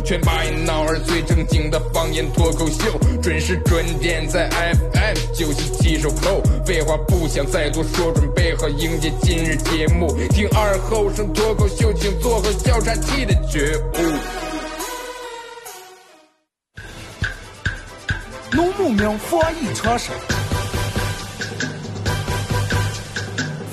全把一闹儿最正经的方言脱口秀，准时准点在 FM 九七七收后。废话不想再多说，准备好迎接今日节目。听二后生脱口秀，请做好笑岔气的觉悟。农牧民防疫常识，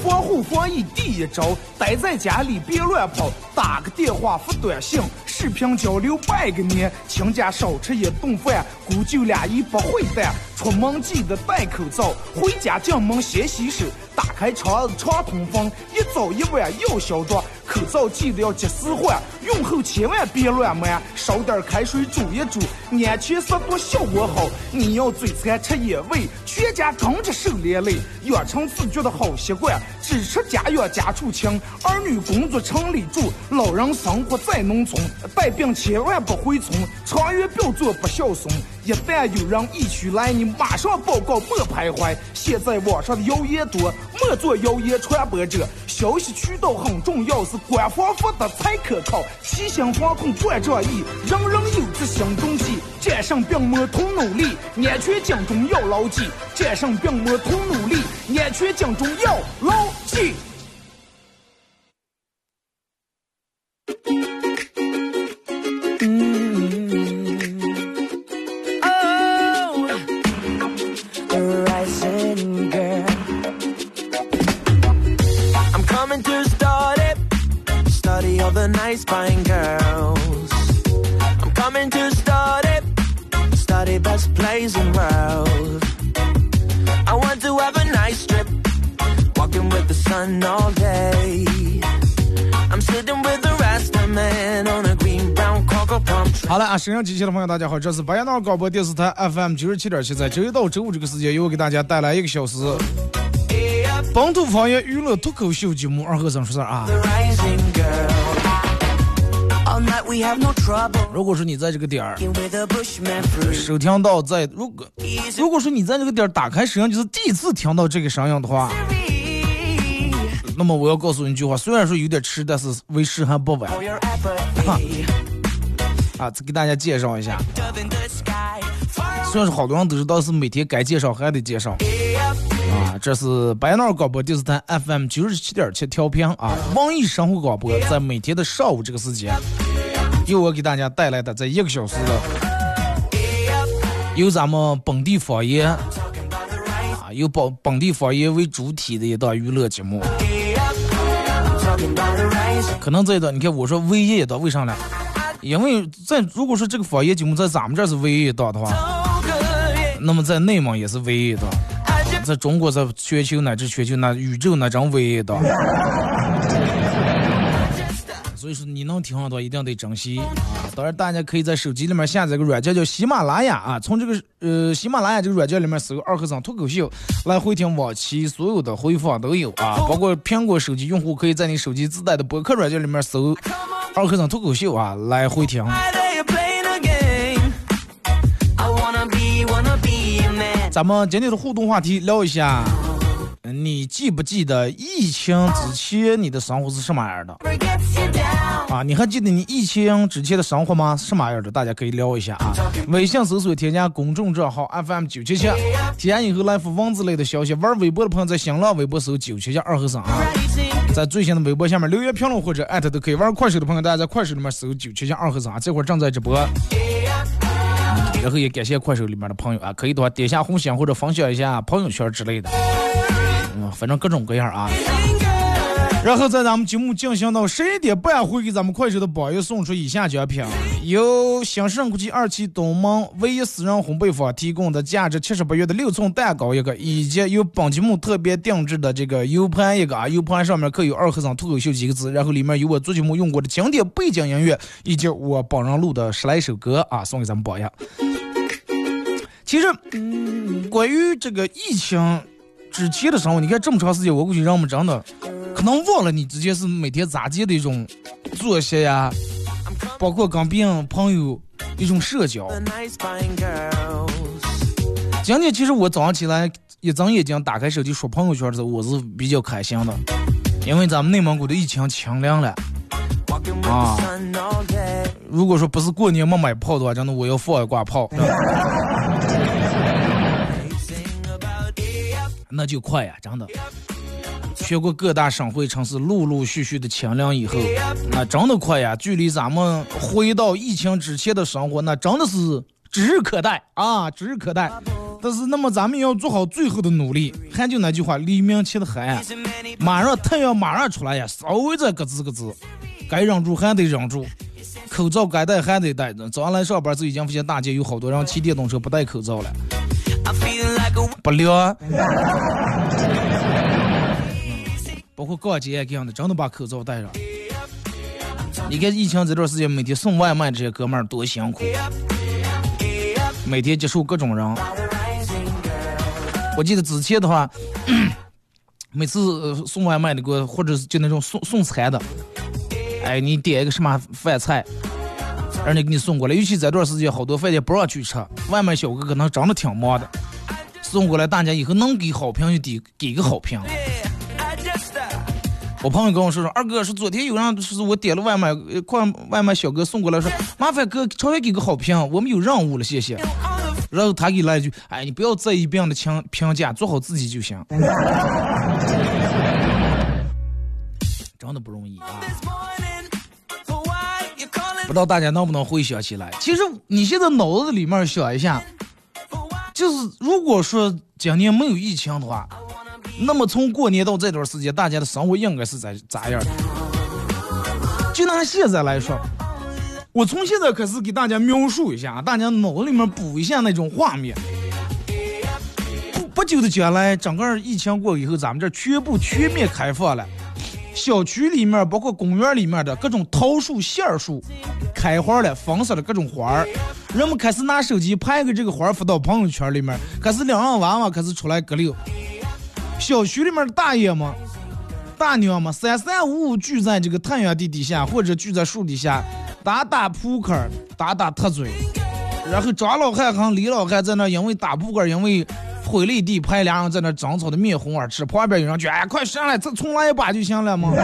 防护防疫第一招，待在家里别乱跑，打个电话发短信，视频交流拜个年，亲家少吃一顿饭，姑舅俩一不会蛋，出门记得戴口罩，回家进门先洗手，打开窗子常通风，一早一晚要消毒，口罩记得要及时换，用后千万别乱抹，烧点开水煮一煮，安全消毒效果好。你要嘴馋吃野味，全家跟着受连累，养成自觉的好习惯，只吃家养家畜清，儿女工作城里住，老人生活在农村，带病千万不回村，长远不要做不孝孙。一旦有人疫区来，你马上报告，莫徘徊。现在网上的谣言多，莫做谣言传播者。消息渠道很重要，是官方发的才可靠。齐心防控断仗义，人人有责行动起。战胜病魔同努力，安全警钟要牢记。战胜病魔同努力，安全警钟要牢记。机器的朋友，大家好，这是白羊闹广播电视台 FM 九十七点七，在周一到周五这个时间，由我给大家带来一个小时本土方言娱乐脱口秀节目《二和尚说事儿》啊。如果说你在这个点儿收听到在，如果如果说你在这个点儿打开摄像机是第一次听到这个声音的话，那么我要告诉你一句话，虽然说有点迟，但是为时还不晚啊！再给大家介绍一下，虽然说好多人都知道是每天该介绍还得介绍啊，这是白闹广播电视台 FM 九十七点七调频啊，网易生活广播在每天的上午这个时间，由我给大家带来的这一个小时的，由咱们本地方言啊，由本本地方言为主体的一档娱乐节目。可能这一段，你看我说唯一一段，为啥呢？因为在如果说这个方言节目在咱们这是唯一一档的话，那么在内蒙也是唯一一档，在中国在全球乃至全球那宇宙那真唯一一档。所以说你能听上的话，一定得珍惜啊！当然，大家可以在手机里面下载个软件叫喜马拉雅啊，从这个呃喜马拉雅这个软件里面搜“二和尚脱口秀”来回听往期所有的回放都有啊，包括苹果手机用户可以在你手机自带的博客软件里面搜“二和尚脱口秀”啊来回听。咱们今天的互动话题聊一下，呃你记不记得疫情之前你的生活是什么样的.啊，你还记得你疫情之前的生活吗？什么样的？大家可以聊一下啊。微信搜索添加公众账号 FM 九七七，添加以后来发文字类的消息。玩微博的朋友在新浪微博搜九七七二和尚啊，在最新的微博下面留言评论或者艾特都可以。玩快手的朋友，大家在快手里面搜九七七二和尚啊，这会儿正在直播。然后也感谢快手里面的朋友啊，可以的话点下红心或者分享一下朋友圈之类的，反正各种各样啊。然后在咱们节目进行到十一点半，会给咱们快手的榜友送出以下奖品：由新盛国际二期东门唯一私人烘焙坊提供的价值七十八元的六寸蛋糕一个，以及由本节目特别定制的这个 U 盘一个啊，U 盘上面刻有“二和尚脱口秀”几个字，然后里面有我做节目用过的经典背景音乐，以及我本人录的十来首歌啊，送给咱们榜样。其实，关于这个疫情之前的生活，你看这么长时间，我估计让我们真的。可能忘了你之前是每天咋接的一种 作息呀，包括跟别人朋友一种社交。今天其实我早上起来一睁眼睛打开手机刷朋友圈的时候，我是比较开心的，因为咱们内蒙古的疫情清凉了啊。如果说不是过年没买炮的话，真的我要放一挂炮，那就快呀，真的。全国各大省会城市陆陆续续的清凉以后，那真的快呀！距离咱们回到疫情之前的生活，那真的是指日可待啊，指日可待。但是，那么咱们要做好最后的努力。还就那句话，黎明前的黑暗，马上太阳马上出来呀，稍微再咯吱咯吱，该忍住还得忍住，口罩该戴还得戴。早上来上班就已经发现大街有好多人骑电动车不戴口罩了，不凉。包括逛街这样的，真的把口罩戴上。你看疫情这段时间，每天送外卖这些哥们儿多辛苦，每天接触各种人。我记得之前的话，每次送外卖的给我，或者是就那种送送餐的，哎，你点一个什么饭菜，人家给你送过来。尤其这段时间，好多饭店不让去吃，外卖小哥可能真的挺忙的，送过来大家以后能给好评就给给个好评。我朋友跟我说说，二哥是昨天有人是我点了外卖，快外卖小哥送过来，说麻烦哥稍微给个好评，我们有任务了，谢谢。然后他给来一句，哎，你不要在意别人的评评价，做好自己就行。真的不容易啊！不知道大家能不能回想起来？其实你现在脑子里面想一下，就是如果说今年没有疫情的话。那么从过年到这段时间，大家的生活应该是咋咋样的？就拿现在来说，我从现在开始给大家描述一下，大家脑子里面补一下那种画面。不不久的将来，整个疫情过以后，咱们这全部全面开放了，小区里面包括公园里面的各种桃树、杏树开花了，粉色的各种花儿，人们开始拿手机拍个这个花儿发到朋友圈里面，开始两人娃娃开始出来割溜。小区里面的大爷们、大娘们，三三五五聚在这个太阳地底下，或者聚在树底下，打打扑克，打打特嘴，然后张老汉和李老汉在那因为打扑克，因为毁了地拍，两人在那争吵的面红耳赤。旁边有人就哎，快上来，再重来一把就行了嘛。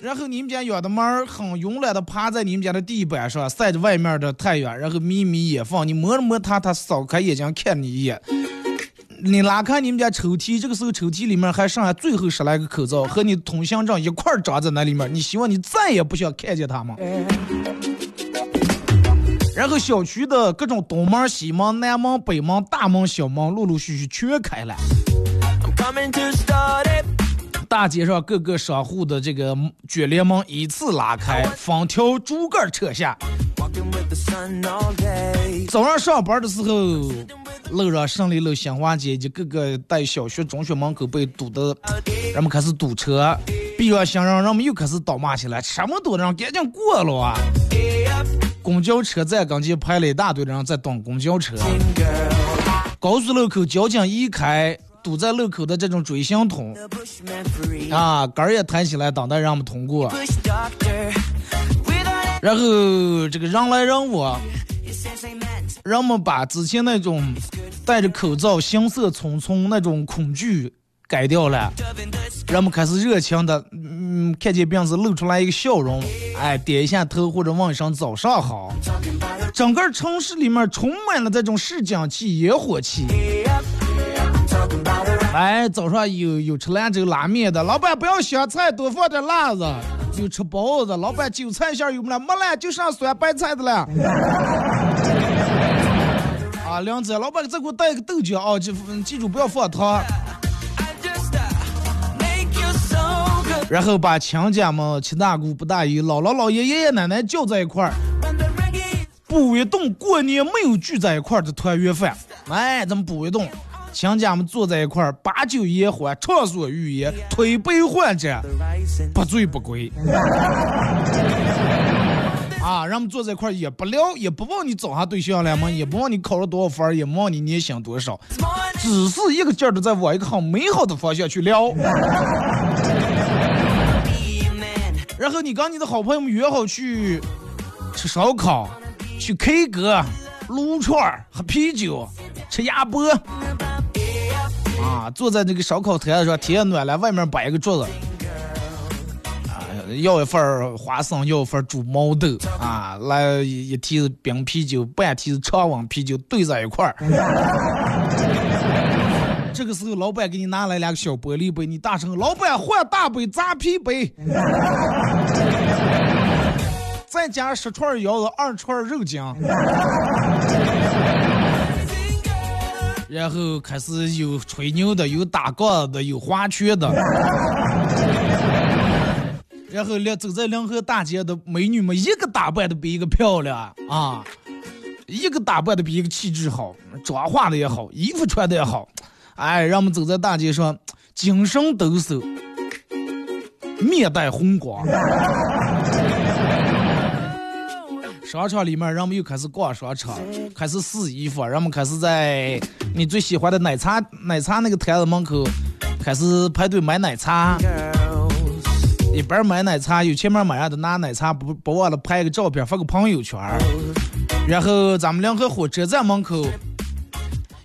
然后你们家养的猫很慵懒的趴在你们家的地板上，晒着外面的太阳，然后眯眯眼放，你摸了摸它，它扫开眼睛看你一眼。你拉开你们家抽屉，这个时候抽屉里面还剩下最后十来个口罩和你通行证一块装在那里面，你希望你再也不想看见它吗？然后小区的各种东门、西门、南门、北门、大门、小门陆陆续续全开了，大街上各个商户的这个卷帘门依次拉开，封条竹竿扯下。早上上班的时候。路上胜利路、新华街以及各个带小学、中学门口被堵的，人们开始堵车，逼上行人，人们又开始倒骂起来，什么多人赶紧过了啊！公交车站跟前排了一大堆人在等公交车，高速路口交警一开，堵在路口的这种锥形桶啊，杆儿也抬起来等待让我们通过，然后这个人来人往。人们把之前那种戴着口罩、行色匆匆那种恐惧改掉了，人们开始热情的，嗯，看见病子露出来一个笑容，哎，点一下头或者问一声早上好。整个城市里面充满了这种市井气、烟火气。哎，早上有有吃兰州拉面的，老板不要香菜，多放点辣子；有吃包子，老板韭菜馅有没了？没了，就剩酸白菜的了。啊，梁子，老板再给我带一个豆浆啊！记记住不要放糖。然后把亲家们、七大姑八大姨、姥姥姥爷、爷爷奶奶叫在一块儿，补一顿过年没有聚在一块儿的团圆饭。哎，咱们补一顿，亲家们坐在一块儿，把酒言欢，畅所欲言，推杯换盏，不醉不归。啊，让我们坐在一块儿也不聊，也不问你找啥对象了吗？也不问你考了多少分，也不问你年薪多少，只是一个劲儿的在往一个很美好的方向去聊。然后你跟你的好朋友们约好去吃烧烤，去 K 歌、撸串儿、喝啤酒、吃鸭脖。啊，坐在那个烧烤摊上，天暖了，外面摆一个桌子。啊要一份花生，要一份儿猪毛豆啊，来一提子冰啤酒，半提子常温啤酒兑在一块儿。这个时候，老板给你拿来两个小玻璃杯，你大声：“老板换大杯，扎啤杯。”再加十串腰子，二串肉筋。然后开始有吹牛的，有打杠的，有划拳的。然后连走在临河大街的美女们，一个打扮的比一个漂亮啊，一个打扮的比一个气质好，妆化的也好，衣服穿的也好，哎，让我们走在大街上，精神抖擞，面带红光。商场里面，人们又开始逛商场，开始试衣服，人们开始在你最喜欢的奶茶奶茶那个摊子门口开始排队买奶茶。一边买奶茶，有前面买的拿奶茶，不不忘了拍个照片发个朋友圈。然后咱们两个火车站门口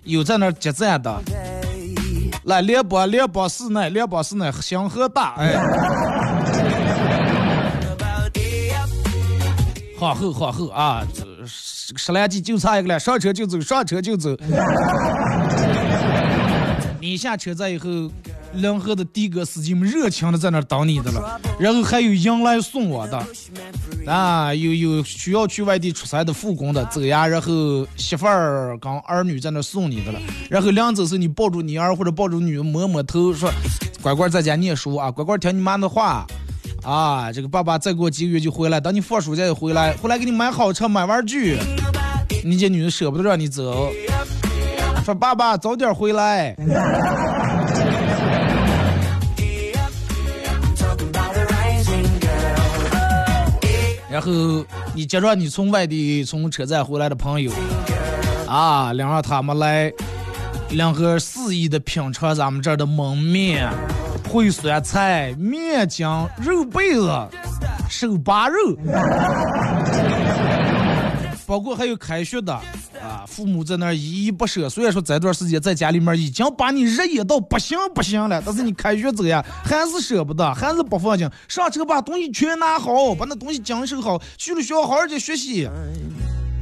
有在那儿接站的，来连播连播室内连播室内星河大哎，皇后皇后啊！十来级就差一个了，上车就走，上车就走。你下车站以后。两河的的哥司机们热情的在那等你的了，然后还有迎来送往的，啊，有有需要去外地出差的复工的走呀，然后媳妇儿跟儿女在那送你的了，然后临走时你抱住你儿或者抱住女摸摸头说，乖乖在家念书啊，乖乖听你妈的话，啊，这个爸爸再过几个月就回来，等你放暑假就回来，回来给你买好车买玩具，你这女的舍不得让你走，说爸爸早点回来。然后你接着你从外地从车站回来的朋友，啊，领着他们来，两个肆意的品尝咱们这儿的焖面、烩酸菜、面筋、肉被子、手扒肉，包括还有开学的。啊父母在那儿依依不舍，虽然说这段时间在家里面已经把你热演到不行不行了，但是你开学走呀，还是舍不得，还是不放心。上车把东西全拿好，把那东西讲收好，去了学校好好去学习。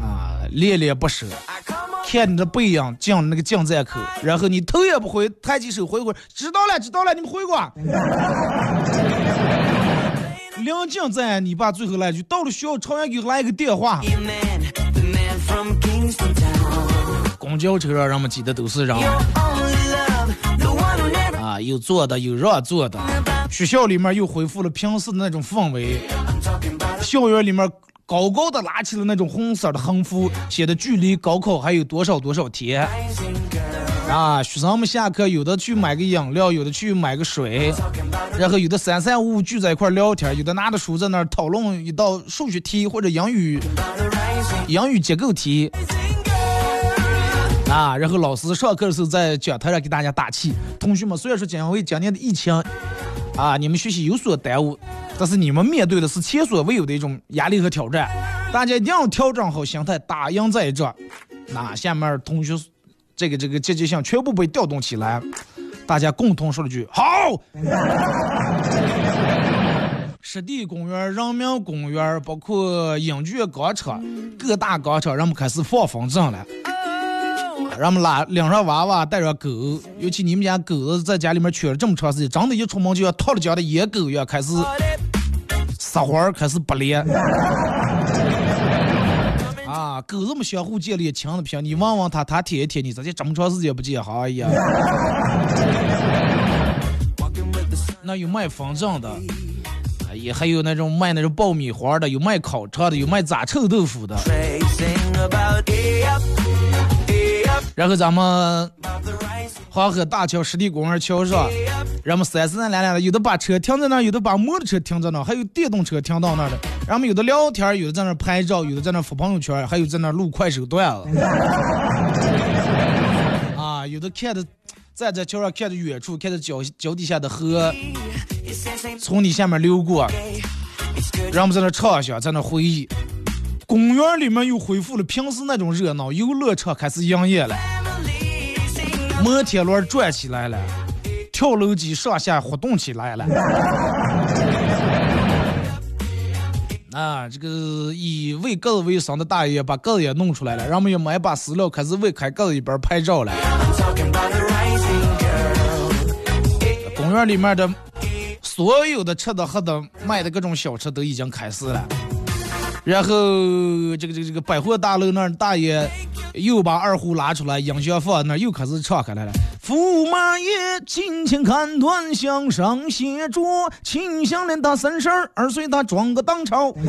啊，恋恋不舍，看你的背影进那个进站口，然后你头也不回，抬起手回过，知道了知道了，你们回过。临近站，你爸最后来句，到了学校，朝阳给来一个电话。公交车上人们挤的都是人，啊，有坐的，有让座的。学校里面又恢复了平时的那种氛围，校园里面高高的拉起了那种红色的横幅，写的距离高考还有多少多少天。啊，学生们下课有的去买个饮料，有的去买个水，然后有的三三五五聚在一块聊天，有的拿着书在那儿讨论一道数学题或者英语英语结构题。啊，然后老师上课的时候在讲台上给大家打气。同学们，虽然说因为今年的疫情，啊，你们学习有所耽误，但是你们面对的是前所未有的一种压力和挑战。大家一定要调整好心态，打赢这一仗。那下面同学这个这个积极性全部被调动起来，大家共同说了句好。湿地公园、人民公园，包括影剧广场、各大广场，人们开始放风筝了。人们拉领上娃娃，带上狗，尤其你们家狗子在家里面圈了这么长时间，真的，一出门就要套了家的野狗一样，开始撒欢儿，开始不连。啊，狗这么相互建立亲的平，你问问他，他舔一舔你，咋就这么长时间不见？哎呀！那有卖风筝的，也还有那种卖那种爆米花的，有卖烤肠的，有卖炸臭豆腐的。然后咱们黄河大桥湿地公园桥上，人们三三两两的，有的把车停在那儿，有的把摩托车停在那儿，还有电动车停到那儿的。人们有的聊天，有的在那儿拍照，有的在那儿发朋友圈，还有在那儿录快手段子。啊，有的看着站在桥上看着远处，看着脚脚底下的河从你下面流过，人们在那唱一下，在那回忆。公园里面又恢复了平时那种热闹，游乐场开始营业了，摩天轮转起来了，跳楼机上下活动起来了。啊，这个以喂鸽子为生的大爷把鸽子也弄出来了，人们也买把饲料开始喂开鸽子一边拍照了。公园里面的所有的吃的喝的卖的各种小吃都已经开始了。然后这个这个这个百货大楼那儿大爷又把二胡拉出来，音响放那又开始唱开来了。驸马爷轻轻看断，向上写着，秦香莲大三十二岁，他装个当朝。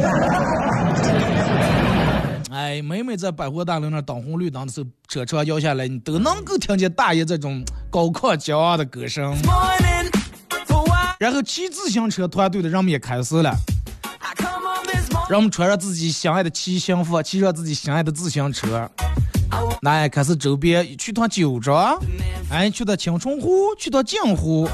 哎，每每在百货大楼那儿等红绿灯的时候，车窗摇下来，你都能够听见大爷这种高亢骄傲的歌声。然后骑自行车团队的人们也开始了。让我们穿上自己心爱的骑行服，骑上自己心爱的自行车，来开始周边去趟九州，哎，去趟青春湖，去趟镜湖，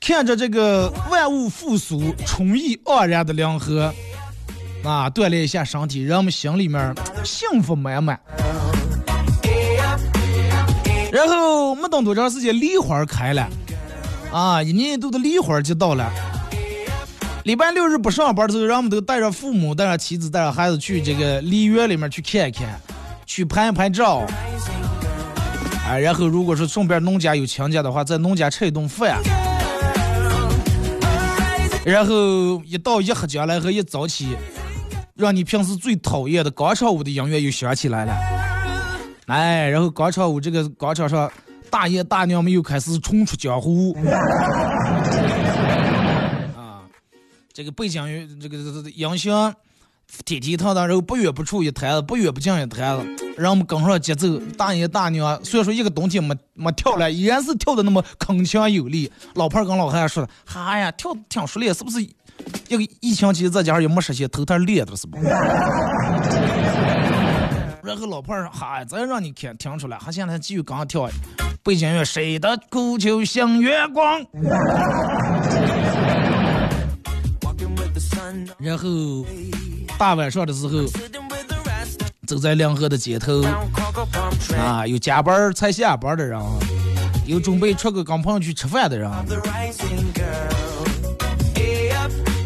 看着这个万物复苏、春意盎然的凉河，啊，锻炼一下身体，人们心里面幸福满满。然后没等多长时间，梨花开了，啊，一年一度的梨花就到了。礼拜六日不上班的时候，人们都带着父母、带着妻子、带着孩子去这个梨园里面去看一看，去拍一拍照。啊，然后如果说顺便农家有亲家的话，在农家吃一顿饭。然后一到一喝将来和一早起，让你平时最讨厌的广场舞的音乐又响起来了。哎，然后广场舞这个广场上，大爷大娘们又开始冲出江湖。这个背景音，这个这个音响，踢踢踏踏，然后不远不处一摊子，不远不近一摊子，让我们跟上节奏。大爷大娘，虽然说一个冬天没没跳了，依然是跳的那么铿锵有力。老伴儿跟老汉说的，哈呀，跳挺熟练，是不是？一个疫情期在家也没实现，头天练的是不？然后老伴儿说，哈，再让你看听出来，他现在继续刚跳。背景乐，谁的苦酒像月光？然后大晚上的时候，走在两河的街头，啊，有加班才下班的人，有准备出去跟朋友去吃饭的人，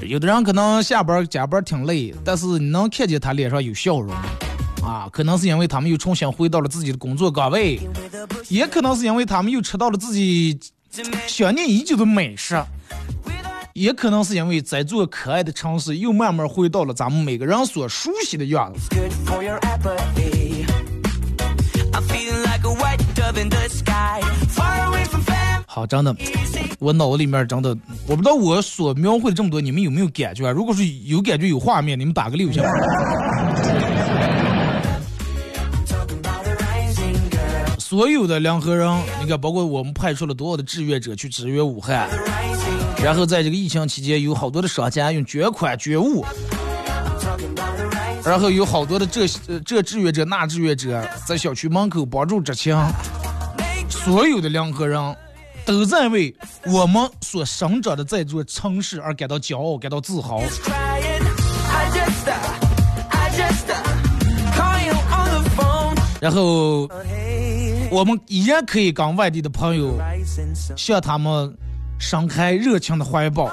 有的人可能下班加班挺累，但是你能看见他脸上有笑容，啊，可能是因为他们又重新回到了自己的工作岗位，也可能是因为他们又吃到了自己想念已久的美食。也可能是因为在座可爱的城市又慢慢回到了咱们每个人所熟悉的样子。好，真的，我脑子里面真的，我不知道我所描绘的这么多，你们有没有感觉啊？如果是有感觉有画面，你们打个六下。所有的两河人，你看，包括我们派出了多少的志愿者去支援武汉。然后在这个疫情期间，有好多的商家用捐款捐物，然后有好多的这这志愿者那志愿者在小区门口帮助执勤，所有的两河人都在为我们所生长的这座城市而感到骄傲，感到自豪。然后我们依然可以跟外地的朋友向他们。伸开热情的怀抱，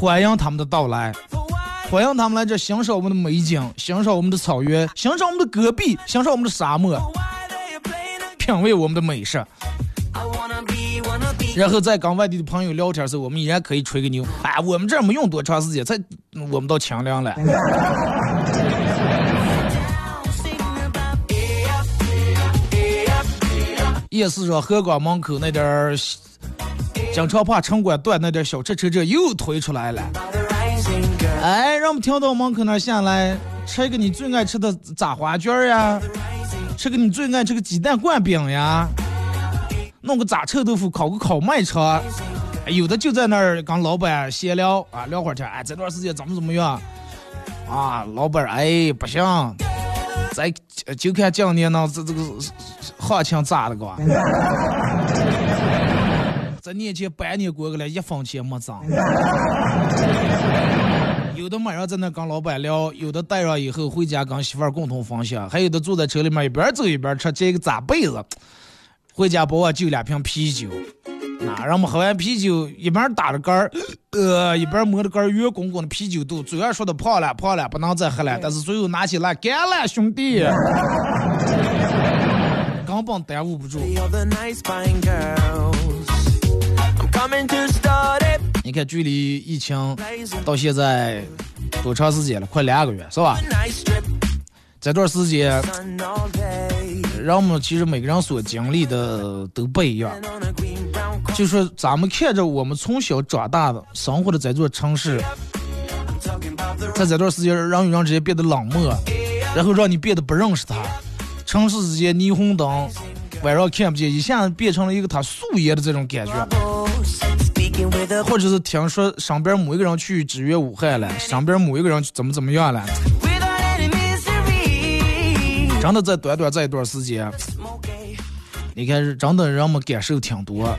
欢迎他们的到来，欢迎他们来这欣赏我们的美景，欣赏我们的草原，欣赏我们的戈壁，欣赏我们的沙漠，品味我们的美食。然后在跟外地的朋友聊天时，我们依然可以吹个牛，哎，我们这没用多长时间，才我们到清凉了。夜市上河广门口那点儿。经常怕城管断那点小吃车这又推出来了。哎，让我们停到门口那下来，吃一个你最爱吃的炸花卷呀，吃个你最爱吃个鸡蛋灌饼呀，弄个炸臭豆腐，烤个烤麦肠。有的就在那儿跟老板闲聊啊，聊会儿天。哎，这段时间怎么怎么样？啊，老板，哎，不行，咱就看今年呢这这个行情咋的个？这年前半年过去了，一分钱没挣。有的晚上在那跟老板聊，有的带上以后回家跟媳妇儿共同分享，还有的坐在车里面一边走一边吃，这个扎被子，回家把我就两瓶啤酒。那让我们喝完啤酒，一边打着杆儿，呃，一边摸着杆儿，圆滚滚的啤酒肚，嘴上说的胖了，胖了，不能再喝了，但是最后拿起来干了，兄弟，根本耽误不住。你看，距离疫情到现在多长时间了？快两个月，是吧？这段时间，让我们其实每个人所经历的都不一样。就说咱们看着我们从小长大的生活的这座城市，在这段时间人与人之间变得冷漠，然后让你变得不认识他。城市之间霓虹灯晚上看不见，一下子变成了一个他素颜的这种感觉。或者是听说身边某一个人去支援武汉了，身边某一个人怎么怎么样了。真的在短短这一段时间，你看，真的让我们感受挺多。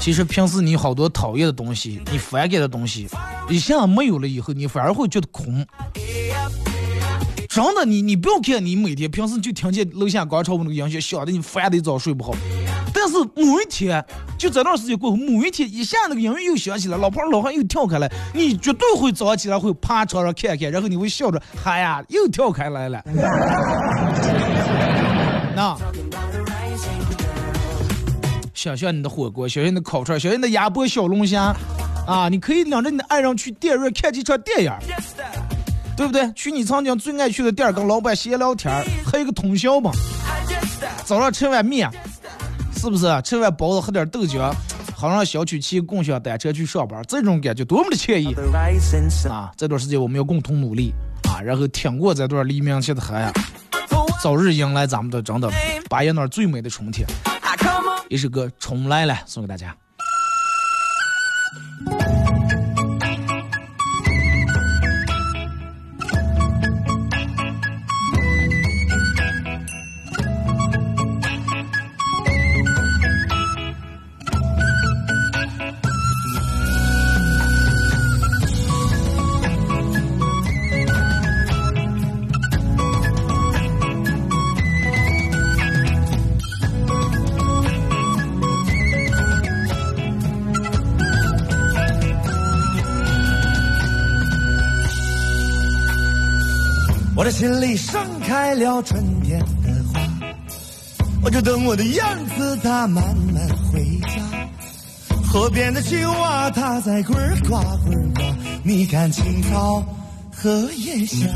其实平时你好多讨厌的东西，你反感的东西，一下没有了以后，你反而会觉得空。真的，你你不要看，你每天平时就听见楼下广场舞那个音乐，响的你烦的一早睡不好。但是某一天，就这段时间过后，某一天一下那个音乐又响起来，老婆老汉又跳开了，你绝对会早上起来会趴床上看看，然后你会笑着，嗨呀，又跳开来了。那。想想你的火锅，想想你的烤串，想想你的鸭脖、小龙虾，啊，你可以领着你的爱人去电影院看几场电影，对不对？去你曾经最爱去的店，跟老板闲聊天，喝一个通宵吧。早上吃碗面，是不是？吃完包子，喝点豆浆，好让小区骑共享单车去上班，这种感觉多么的惬意啊！这段时间我们要共同努力啊，然后挺过这段黎明前的黑暗，早日迎来咱们的真的八月那儿最美的春天。一首歌重来了，送给大家。了春天的花，我就等我的燕子它慢慢回家。河边的青蛙它在呱呱呱呱，你看青草荷叶香。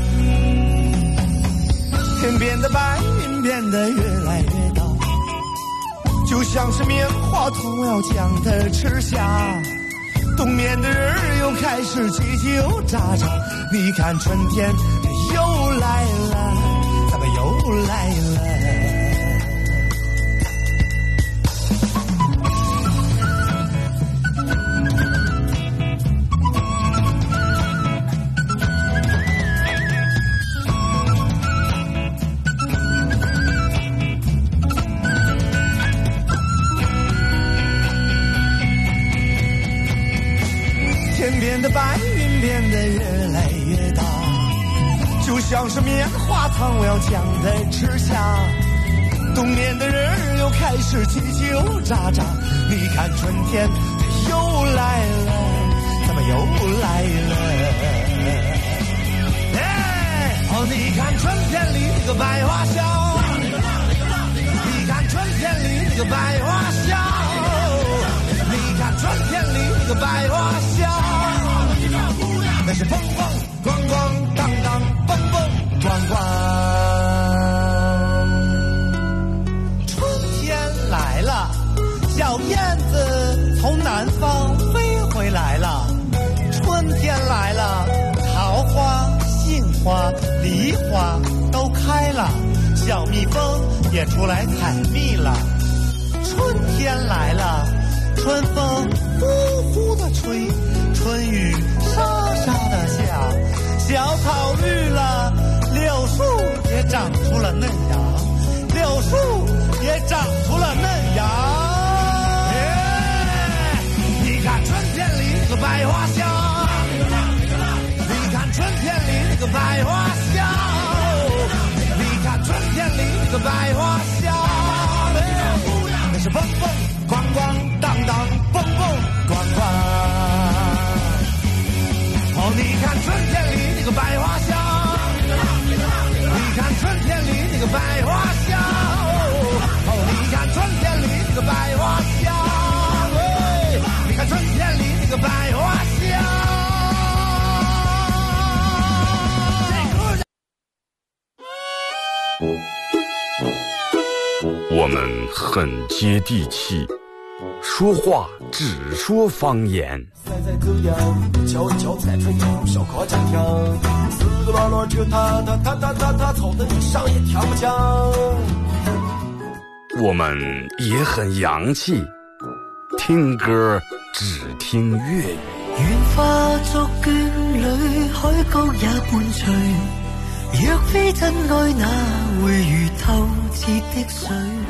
天边的白云变得越来越大，就像是棉花糖要将它吃下。冬眠的人儿又开始叽叽喳喳，你看春天。又来了，来了？像是棉花糖，我要将它吃下。冬眠的人又开始叽叽喳喳。你看春天它又来了，怎么又来了？哎，哦，你看春天里那个百花香，你看春天里那个百花香，你看春天里那个百花香，那是风风花都开了，小蜜蜂也出来采蜜了。春天来了，春风呼呼的吹，春雨沙沙的下，小草绿了，柳树也长出了嫩芽，柳树也长出了嫩芽。你看春天里那个百花香，你看春天里那个百花香，个百花香，那是蹦蹦咣咣当当蹦蹦咣咣。哦，你看春天里那个百花香，你看春天里那个百花香，哦，你看春天里那个百花香你看。春天里那个百花很接地气，说话只说方言。晒晒太阳，敲一敲菜春阳，烧烤酱香，四个老罗车他他他他他他，吵得你上也跳不响。我们也很洋气，听歌只听粤语。愿化作眷侣，海角也伴随。若非真爱，哪会如透彻的水？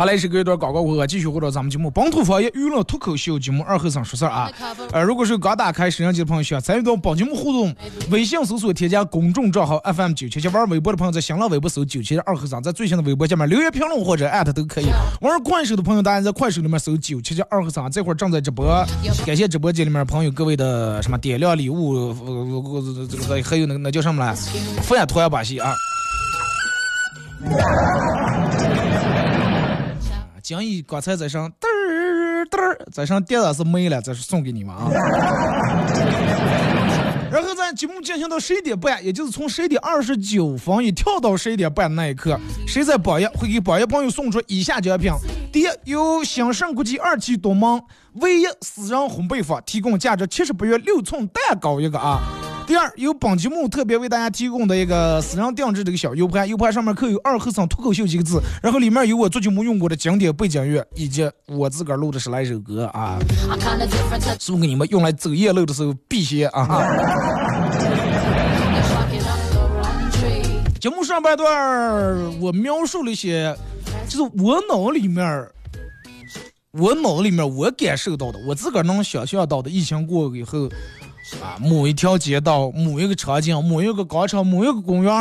好嘞，是隔一段广告过后，继续回到咱们节目《本土方言娱乐脱口秀》节目二和尚说事儿啊。呃，如果是刚打开摄像机的朋友，需要参与到本节目互动，微信搜索添加公众账号 FM 九七七，玩微博的朋友在新浪微博搜九七二和尚，在最新的微博下面留言评论或者艾特都可以。玩快手的朋友，大家在快手里面搜九七七二和尚，这会儿正在直播，感谢直播间里面朋友各位的什么点亮礼物，呃这个还有那个那叫什么来，敷衍拖延把戏啊。江一刚才在上嘚儿嘚儿，在上电脑是没了，这是送给你们啊。然后咱节目进行到十一点半，也就是从十一点二十九分一跳到十一点半那一刻，谁在榜一会给榜一朋友送出以下奖品：第一，由兴盛国际二期东门唯一私人烘焙坊提供价值七十八元六寸蛋糕一个啊。第二，由本节目特别为大家提供的一个私人定制这个小 U 盘，U 盘上面刻有“二和尚脱口秀”几个字，然后里面有我最近没用过的经典背景乐，以及我自个儿录的十来首歌啊，送给你们用来走夜路的时候辟邪啊。节目上半段我描述了一些，就是我脑里面，我脑里面我感受到的，我自个儿能想象到的，疫情过以后。啊，某一条街道，某一个场景，某一个广场，某一个公园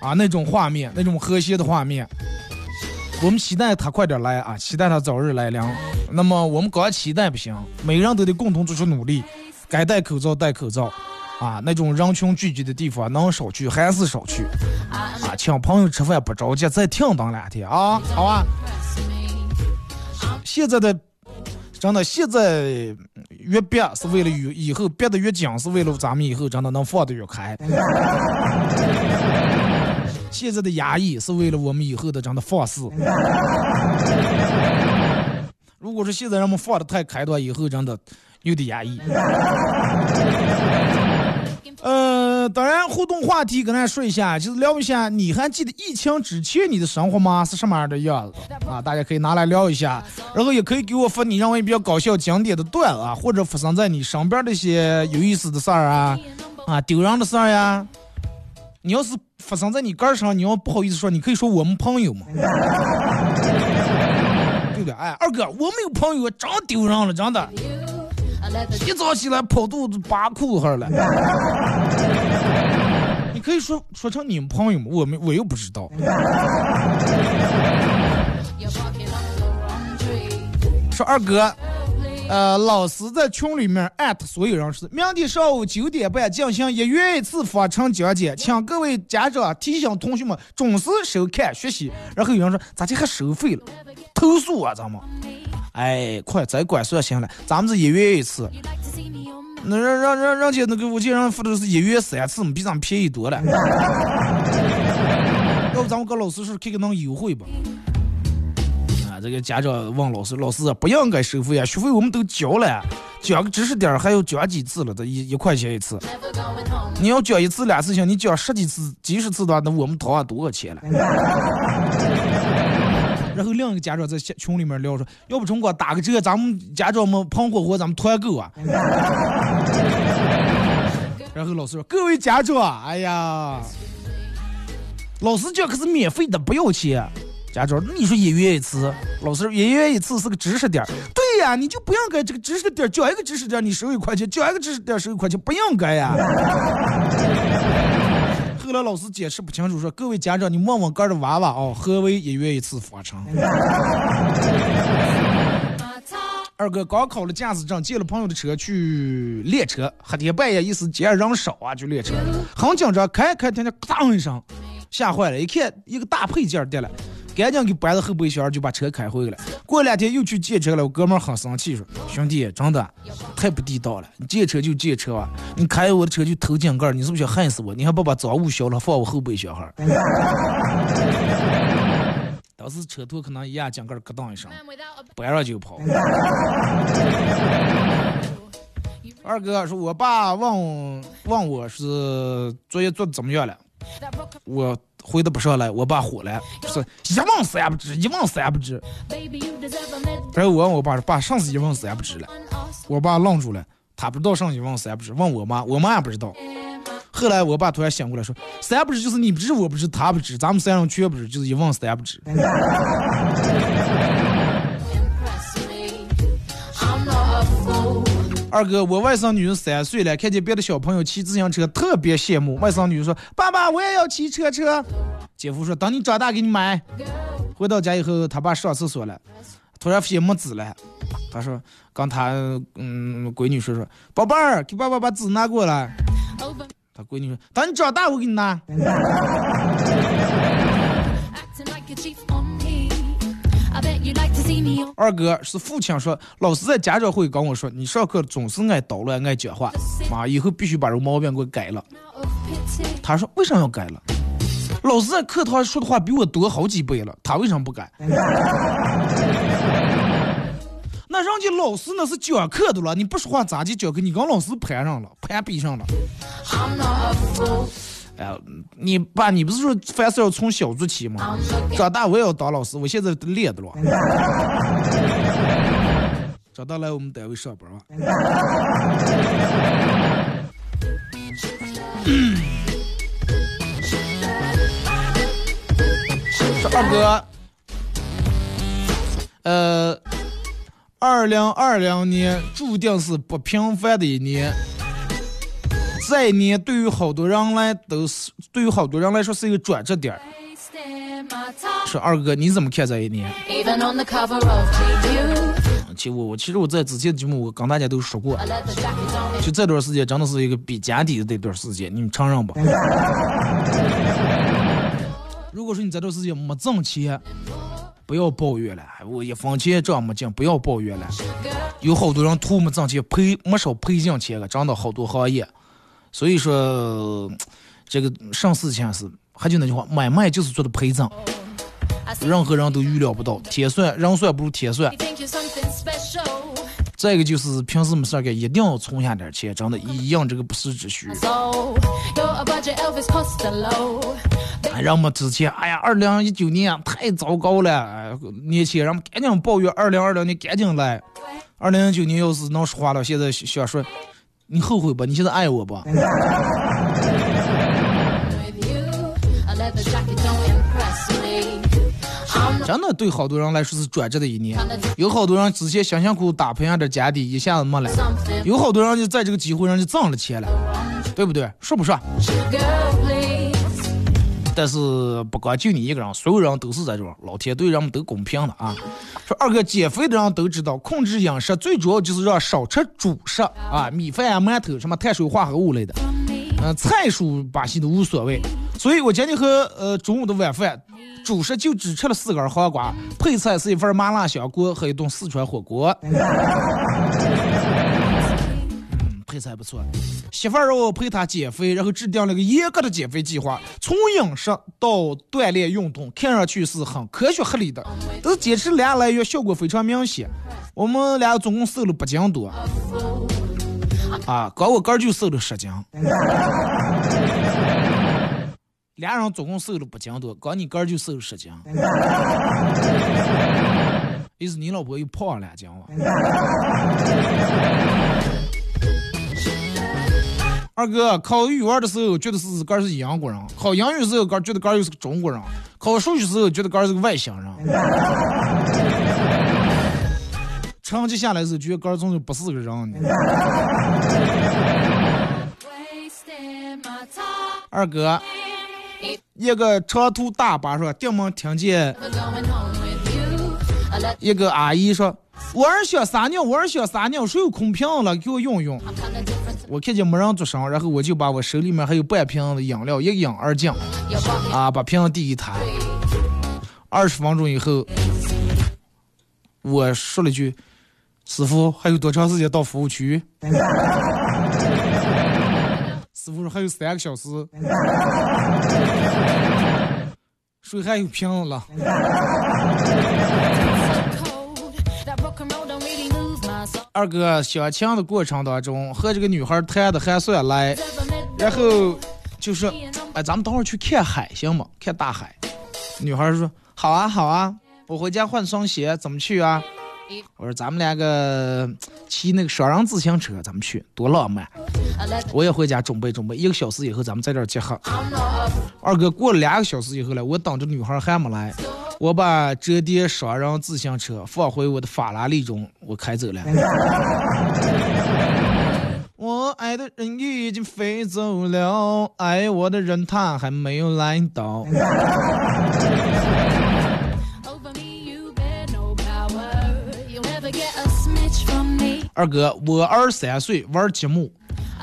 啊，那种画面，那种和谐的画面，我们期待他快点来啊，期待他早日来临。那么我们光期待不行，每个人都得共同做出努力，该戴口罩戴口罩，啊，那种人群聚集的地方能少去还是少去，啊，请朋友吃饭不着急，再停等两天啊，好吧？现在的。真的，现在越憋是为了以以后憋得越紧，是为了咱们以后真的能放得越开。现在的压抑是为了我们以后的真的放肆。如果说现在人们放得太开的话，以后真的有点压抑。呃，当然，互动话题跟大家说一下，就是聊一下，你还记得疫情之前你的生活吗？是什么样的样子啊？大家可以拿来聊一下，然后也可以给我发你认为比较搞笑、经典的段子啊，或者发生在你身边的一些有意思的事儿啊，啊，丢人的事儿呀。你要是发生在你个儿上，你要不好意思说，你可以说我们朋友嘛，对不对？哎，二哥，我没有朋友，真丢人了，真的。一早起来跑肚子扒裤子了，你可以说说成你们朋友吗？我们我又不知道。说二哥，呃，老师在群里面艾特所有人说，明天上午九点半进行一月一次方程讲解，请各位家长提醒同学们准时收看学习。然后有人说，咋这还收费了？投诉啊，咱们。哎，快再管算行了，咱们是一月一次，那让让让人家那个我见人付的是一月三次，比咱们便宜多了。要不咱们跟老师说看看能优惠不？啊，这个家长问老师，老师不应该收费啊，学费我们都交了，讲个知识点还要讲几次了？这一一块钱一次，你要讲一次两次行，你讲十几次、几十次的话，那我们掏上多少钱了？然后另一个家长在群里面聊说：“要不中国打个折，咱们家长们碰火火，咱们团购啊。”然后老师说：“各位家长，哎呀，老师讲可是免费的，不要钱。”家长，你说一月一次，老师一月一次是个知识点。对呀，你就不应该这个知识点讲一个知识点，你收一块钱；讲一个知识点收一块钱，不应该呀。后来老师解释不清楚，说各位家长，你问问哥的娃娃哦，何为一月一次方程？二哥刚考了驾驶证，借了朋友的车去练车，黑天半夜意思见人少啊，就练车，很紧张，开开听见当一声，吓坏了，一看一个大配件掉了。赶紧给搬到后备箱，就把车开回去了。过两天又去借车了，我哥们儿很生气，说：“兄弟，真的太不地道了！你借车就借车吧，你开我的车就偷井盖，你是不是想害死我？你还不把赃物销了，放我后备箱哈？” 当时车头可能一压井盖，咯噔一声，搬上就跑。二哥说：“我爸问问我是作业做的怎么样了？”我。回的不上来，我爸火了，说一问三不知，一问三不知。然后我问我爸说：“爸，上次一问三不知了。”我爸愣住了，他不知道上一问三不知，问我妈，我妈也不知道。后来我爸突然醒过来，说：“三不知就是你不知，我不知，他不知，咱们三人全不知，就是一问三不知。”二哥，我外甥女儿三岁了，看见别的小朋友骑自行车，特别羡慕。外甥女儿说：“爸爸，我也要骑车车。”姐夫说：“等你长大给你买。”回到家以后，他爸上厕所了，突然发现没纸了。他说：“刚他嗯，闺女说说，宝贝儿，给爸爸把纸拿过来。”他闺女说：“等你长大我给你拿。”二哥是父亲说，老师在家长会跟我说，你上课总是爱捣乱，爱讲话，妈，以后必须把这个毛病给我改了。他说为啥要改了？老师在课堂说的话比我多好几倍了，他为什么不改？那人家老师那是讲课的了，你不说话咋就讲课？你跟老师攀上了，攀比上了。哎，你爸，你不是说凡事要从小做起吗？长大我也要当老师，我现在练的了。长大来我们单位上班吧。说二哥，呃，二零二零年注定是不平凡的一年。这一年对于好多人来都是，对于好多人来说是一个转折点。说二哥你怎么看这一年？其实我我其实我在之前的节目我跟大家都说过，就这段时间真的是一个比家底的这段时间，你们承认不？如果说你这段时间没挣钱，不要抱怨了，我一分钱挣没进，不要抱怨了。有好多人图没挣钱赔没少赔进钱了，真的好多行业。所以说，这个上事情是，还就那句话，买卖就是做的陪葬。任何人都预料不到，天算人算不如天算。再一个就是平时没事儿干，一定要存下点钱，真的，以应这个不时之需。我们之前，哎呀，二零一九年太糟糕了，哎，年轻人们赶紧抱怨二零二零年赶紧来。二零一九年要是能说话了，现在想说，你后悔吧？你现在爱我吧？With you, a leather jacket don't impress me. I'm not 真的对好多人来说是转折的一年，有好多人之前辛辛苦苦打拼下的家底，一下子没了；有好多人就在这个机会上就挣了钱了，对不对？说不说？但是不光就你一个人，所有人都是在这种，老天对人们都公平的啊。说二哥，减肥的人都知道，控制饮食最主要就是让少吃主食啊，米饭啊、馒头什么碳水化合物类的，嗯、菜蔬巴西都无所谓。所以我今天和呃中午的晚饭，主食就只吃了四根黄瓜，配菜是一份麻辣香锅和一顿四川火锅。嗯，配菜不错。媳妇儿让我陪她减肥，然后制定了个严格的减肥计划，从饮食到锻炼运动，看上去是很科学合理的。但是坚持俩来月，效果非常明显。我们俩总共瘦了八斤多，啊，刚我哥就瘦了十斤。俩人总共瘦了八斤多，刚你哥就瘦了十斤。意思你老婆又胖了两斤了。二哥考语文的时候觉得是自个儿是英国人，考英语时候哥觉得哥儿又是个中国人，考数学时候觉得哥儿是个外星人。成绩下来的时觉得哥儿总是不是个人呢。二哥，一个长途大巴上，顶门听见一个阿姨说：“我儿想撒尿，我儿想撒尿，谁有空瓶了？给我用用。”我看见没人做声，然后我就把我手里面还有半瓶的饮料一饮而尽，啊，把瓶递一他。二十分钟以后，我说了句：“师傅，还有多长时间到服务区？”师傅说还有三个小时。水还有瓶子了。二哥相亲的过程当中，和这个女孩谈的还算来，然后就说：“哎，咱们等会儿去看海行吗？看大海。”女孩说：“好啊，好啊，我回家换双鞋，怎么去啊？”我说：“咱们两个骑那个双人自行车，咱们去，多浪漫！我也回家准备准备，一个小时以后咱们在这儿集合。二哥过了两个小时以后了，我等着女孩还没来，我把折叠双人自行车放回我的法拉利中，我开走了。我爱的人已经飞走了，爱我的人他还没有来到。over me. You bear no power. You'll never get a smidge from me. 二哥，我儿三岁玩积木，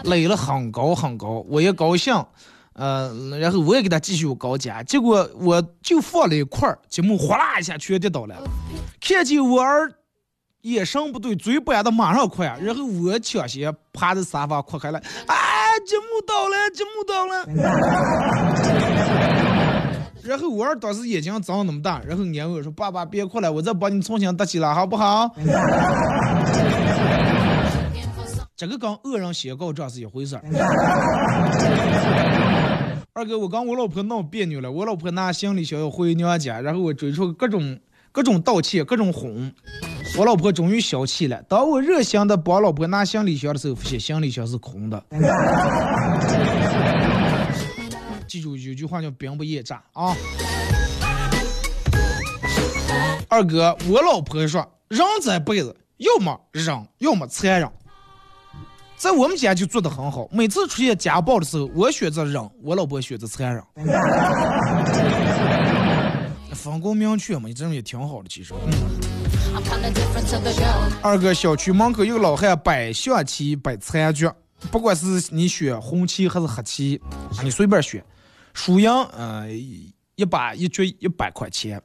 垒了很高很高，我也高兴，呃，然后我也给他继续高加，结果我就放了一块儿积木，哗啦一下全跌倒了。看见我儿眼神不对，嘴巴的马上快，然后我抢先趴在沙发哭开了，啊，积木倒了，积木倒了。然后我儿当时眼睛长那么大，然后撵我说：“爸爸别哭了，我再帮你重新搭起来，好不好？”这个跟恶人先告状是一回事儿。二哥，我跟我老婆闹别扭了，我老婆拿行李箱要回娘家，然后我追出各种各种道歉，各种哄，我老婆终于消气了。当我热心的帮老婆拿行李箱的时候，发现行李箱是空的。记住有句话叫“兵不厌诈”啊。二哥，我老婆说，人这辈子要么忍，要么残忍。在我们家就做得很好，每次出现家暴的时候，我选择忍，我老婆选择残忍。分工明确嘛，这种也挺好的，其实。嗯。二哥，小区门口有个老汉摆象棋、摆残局，不管是你选红棋还是黑棋，啊你随便选，输赢呃一把一局一百块钱。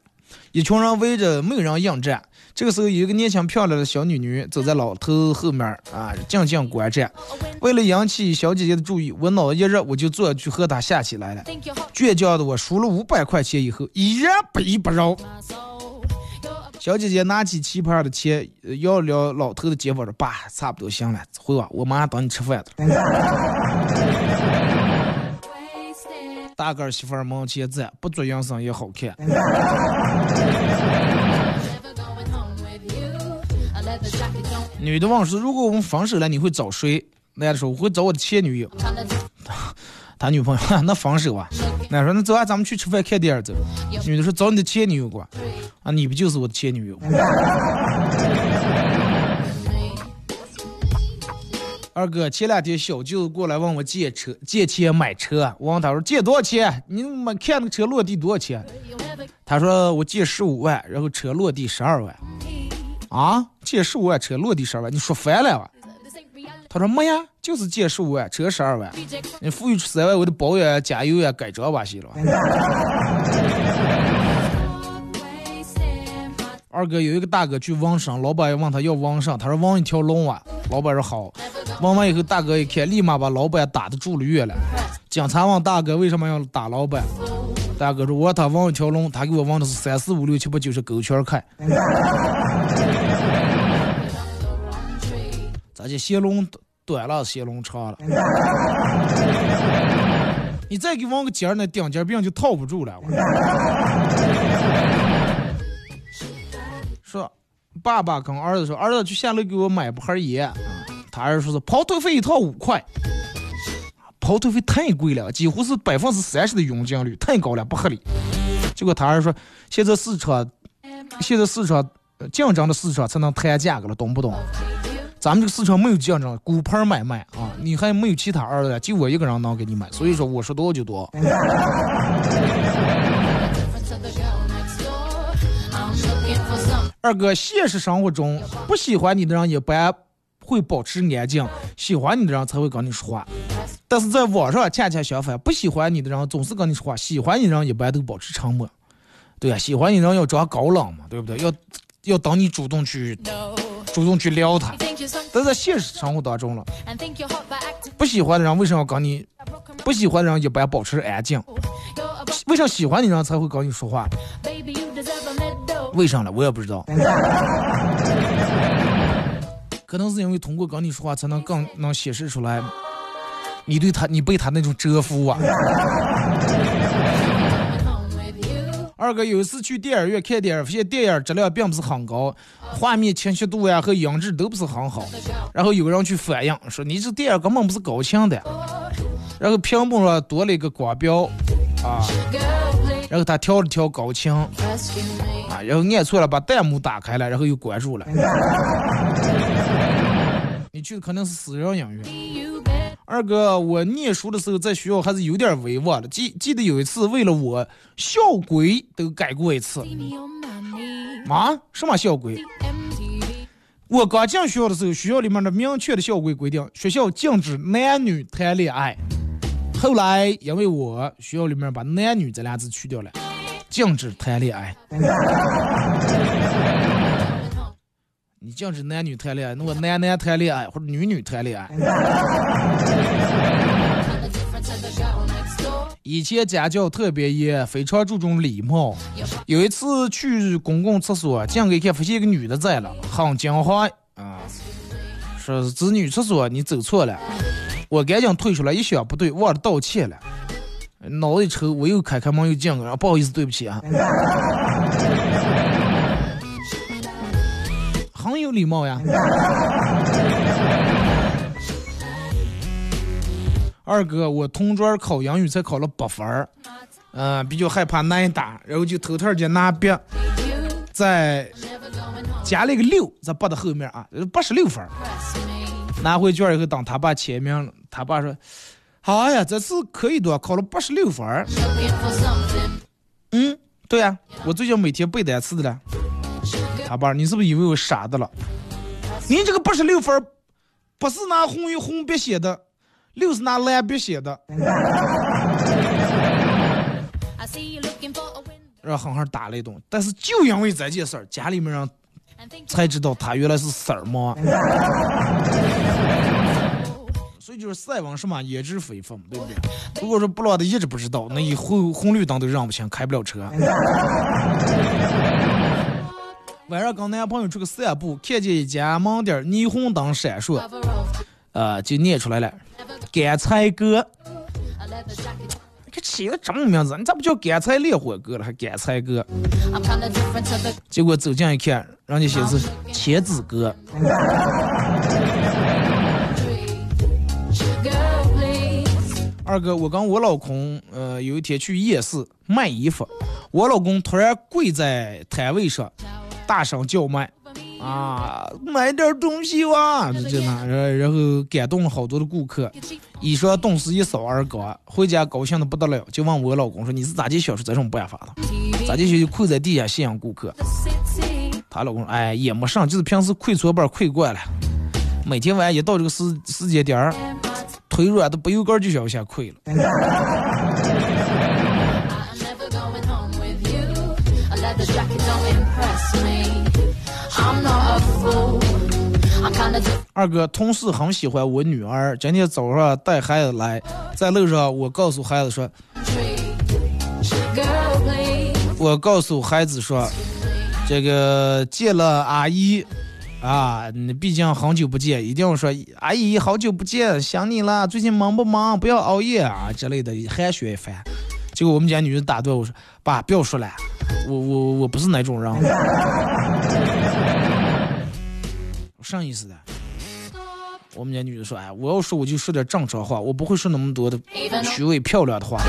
一群人围着，没有人应战。这个时候，有一个年轻漂亮的小女女走在老头后面啊，静静观战。为了引起小姐姐的注意，我脑子一热，我就坐下去和她下起来了。倔强的我输了五百块钱以后，依然不依不饶。小姐姐拿起棋盘的钱，摇了老头的肩膀说：“爸，差不多行了，回吧，我马上等你吃饭的。”大个儿媳妇儿门前站，不做营生也好看。女的问说：“如果我们分手了，你会找谁？”男的说：“我会找我的前女友。”他女朋友 那分手啊？男说：“那走啊，咱们去吃饭看电影走。”女的说：“找你的前女友过。”啊，你不就是我的前女友？二哥，前两天小舅子过来问我借车，借钱买车。我问他说：“借多少钱？你没看那个车落地多少钱？”他说：“我借十五万，然后车落地十二万。”啊，借十五万车落地十二万，你说烦了吧？他说没呀，就是借十五万车十二万，你富裕出三万，我的保养、加油呀、改装吧些了。二哥有一个大哥去网上，老板问他要网上，他说网一条龙啊。老板说好，问完以后，大哥一看，立马把老板打的住了院了。警察问大哥为什么要打老板，大哥说我他网一条龙，他给我问的是三四五六七八九十勾圈开。咋就线龙短了，线龙长了？你再给往个尖儿，那顶尖儿病就套不住了。说，爸爸跟儿子说，儿子去下楼给我买盒烟。他儿子说是跑腿费一套五块，跑腿费太贵了，几乎是百分之三十的佣金率，太高了，不合理。结果他儿说，现在市场，现在市场竞争的市场才能谈价格了，懂不懂？咱们这个市场没有竞争，骨牌买卖啊，你还没有其他儿子，就我一个人能给你买，所以说我说多就多。二哥，现实生活中不喜欢你的人一般会保持安静，喜欢你的人才会跟你说话。但是在网上恰恰相反，不喜欢你的人总是跟你说话，喜欢你的人一般都保持沉默。对呀，喜欢你的人要装高冷嘛，对不对？要要等你主动去主动去撩他。但在现实生活当中了，不喜欢的人为什么要跟你？不喜欢的人一般保持安静。为啥喜欢的人才会跟你说话？为啥呢？我也不知道。可能是因为通过跟你说话，才能更能显示出来你对他、你被他那种折服啊。二哥有一次去电影院看电影，发现电影质量并不是很高，画面清晰度呀和音质都不是很好。然后有个人去反映说：“你这电影根本不是高清的。”然后屏幕上多了一个光标啊，然后他调了调高清啊，然后按错了，把弹幕打开了，然后又关住了。你去的可能是私人影院。二哥，我念书的时候在学校还是有点威望的。记记得有一次，为了我校规都改过一次。啊？什么校规？我刚进学校的时候，学校里面的明确的校规规定，学校禁止男女谈恋爱。后来因为我学校里面把男女这俩字去掉了，禁止谈恋爱。你禁止男女谈恋爱，那个男男谈恋爱或者女女谈恋爱。以前家教特别严，非常注重礼貌。有一次去公共厕所，进去一看，发现一个女的在了，很惊慌啊，说是子女厕所，你走错了。我赶紧退出来，一想不对，忘了道歉了。脑子一抽，我又开开门又进去了，不好意思，对不起啊。礼貌呀。二哥，我同桌考英语才考了八分儿，嗯，比较害怕挨打，然后就偷偷的拿笔，在加了一个六在八的后面啊，八十六分。拿回卷以后，等他爸签名，他爸说：“好呀，这次可以多，考了八十六分。”嗯，对呀，我最近每天背单词的了。他爸，你是不是以为我傻的了？你这个八十六分，不是拿红与红笔写的，六是拿蓝笔写的。让狠狠打了一顿。但是就因为这件事儿，家里面人才知道他原来是色儿嘛。所以就是塞翁失马焉知非福，对不对？如果说不老的一直不知道，那以后红绿灯都让不清，开不了车。晚上跟男朋友出去散步，看见一家门店霓虹灯闪烁，呃，就念出来了，干柴哥。这起个这么名字，你咋不叫干柴烈火哥了，还干柴哥？结果走近一看，人家写的是茄子哥。二哥，我跟我老公，呃，有一天去夜市卖衣服，我老公突然跪在摊位上，大声叫卖，啊，买点东西哇！这这那，然然后感动了好多的顾客，一说动是一扫而光，回家高兴的不得了，就问我老公说：“你是咋就想出这种办法的？咋就就跪在地下吸引顾客？”他老公说：“哎，也没上，就是平时跪搓板跪惯了，每天晚上一到这个时时间点儿。”腿软的不由杆就想往下跪了。二哥，同事很喜欢我女儿，今天早上带孩子来，在路上我告诉孩子说，我告诉孩子说，这个见了阿姨。啊，你毕竟很久不见，一定要说阿姨好久不见，想你了。最近忙不忙？不要熬夜啊之类的寒暄一番。结果我们家女人打断我说：“爸，不要说了，我我我不是那种人。”啥意思的？我们家女的说：“哎，我要说我就说点正常话，我不会说那么多的虚伪漂亮的话。”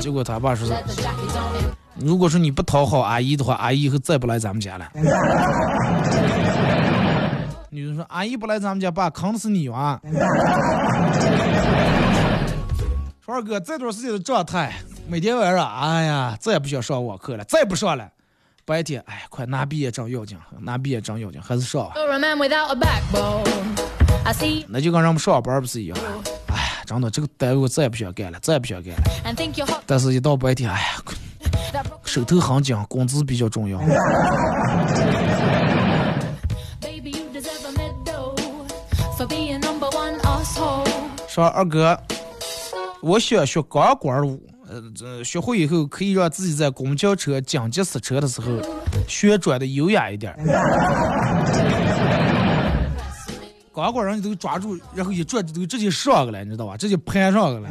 结果他爸说是。如果说你不讨好阿姨的话，阿姨以后再不来咱们家了。女的说：“阿姨不来咱们家，爸坑死你哇！”说二哥这段时间的状态，每天晚上，哎呀，再也不想上网课了，再不上了。白天，哎，快拿毕业证要紧，拿毕业证要紧，还是上。那就跟咱们上班不是一样？哎呀，真的，这个单位我再也不想干了，再也不想干了。但是，一到白天，哎呀。手头很紧，工资比较重要。说二哥，我想学钢管舞，呃，学会以后可以让自己在公交车紧急刹车的时候旋转的优雅一点。钢管人都抓住，然后一转就都直接上个了，你知道吧？直接攀上个了。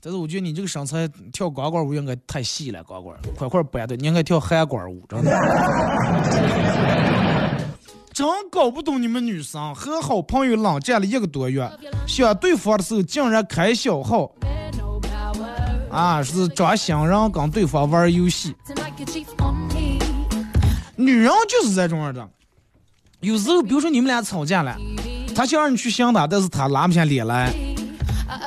但是我觉得你这个身材跳钢管舞应该太细了，钢管块块掰的，你应该跳韩管舞，真的。真搞不懂你们女生和好朋友冷战了一个多月，想对方的时候竟然开小号，啊，是找新人跟对方玩游戏。女人就是这种样的，有时候比如说你们俩吵架了，她想让你去想她，但是她拉不下脸来，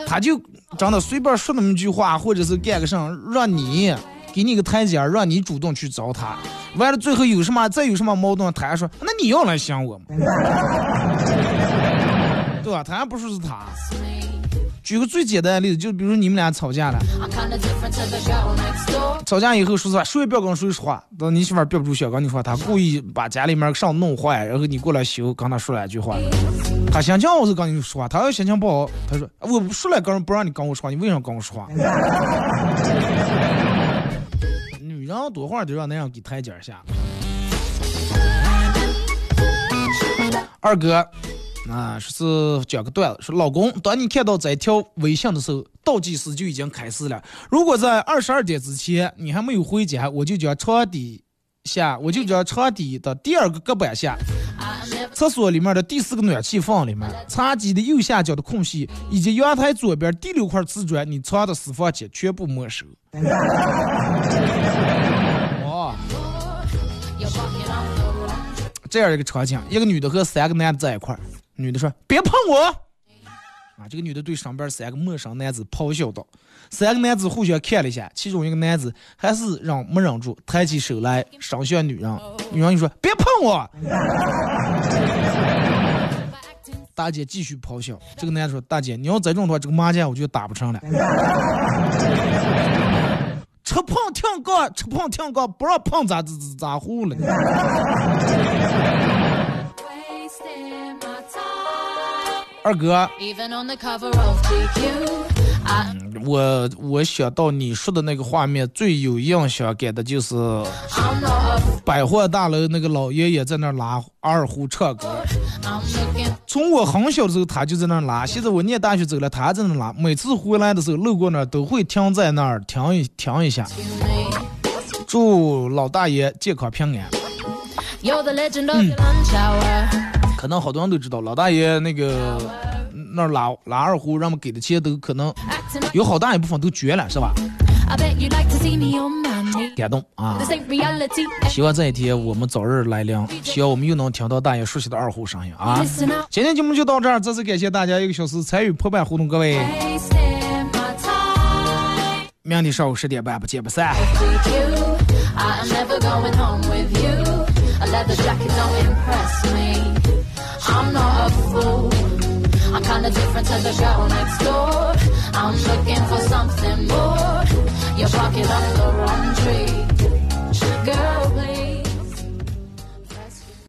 她就。真的随便说那么一句话，或者是干个啥，让你给你个台阶，让你主动去找他。完了最后有什么再有什么矛盾，他还说那你要来想我吗？对吧？他还不说是他。举个最简单的例子，就比如你们俩吵架了，吵架以后说实话，谁也不要跟谁说话。等你媳妇憋不住想跟你说，他故意把家里面上弄坏，然后你过来修，跟他说两句话。他心情好我就跟你说话，他要心情不好，他说我说了跟不让你跟我说话，你为什么跟我说话？女人多会儿就让那样给台阶下。二哥。啊，说是讲个段子，说老公，当你看到这条微信的时候，倒计时就已经开始了。如果在二十二点之前你还没有回家，我就将床底下，我就将床底的第二个隔板下，厕所里面的第四个暖气缝里面，茶几的右下角的空隙，以及阳台左边第六块瓷砖，你藏的私房钱全部没收。哇！这样一个场景，一个女的和三个男的在一块。女的说：“别碰我！”啊，这个女的对上边三个陌生男子咆哮道。三个男子互相看了一下，其中一个男子还是忍没忍住，抬起手来伤向女人。女人就说：“别碰我！” 大姐继续咆哮。这个男的说：“大姐，你要再这种的话，这个麻将我就打不成了。”吃胖听歌，吃胖听歌，不让胖咋咋咋呼了？二哥，我我想到你说的那个画面，最有印象感的就是百货大楼那个老爷爷在那拉二胡唱歌。从我很小的时候，他就在那拉，现在我念大学走了，他还在那拉。每次回来的时候路过那儿，都会停在那儿停一停一下。祝老大爷健康平安。嗯。可能好多人都知道，老大爷那个那拉拉二胡，人们给的钱都可能有好大一部分都捐了，是吧？感动啊！希望这一天我们早日来临，希望我们又能听到大爷熟悉的二胡声音啊！今天节目就到这儿，再次感谢大家一个小时参与破败互动，各位，明天上午十点半不见不散。I'm not a fool. I'm kinda different to the girl next door. I'm looking for something more. Your pocket parking up the wrong tree. Girl, please.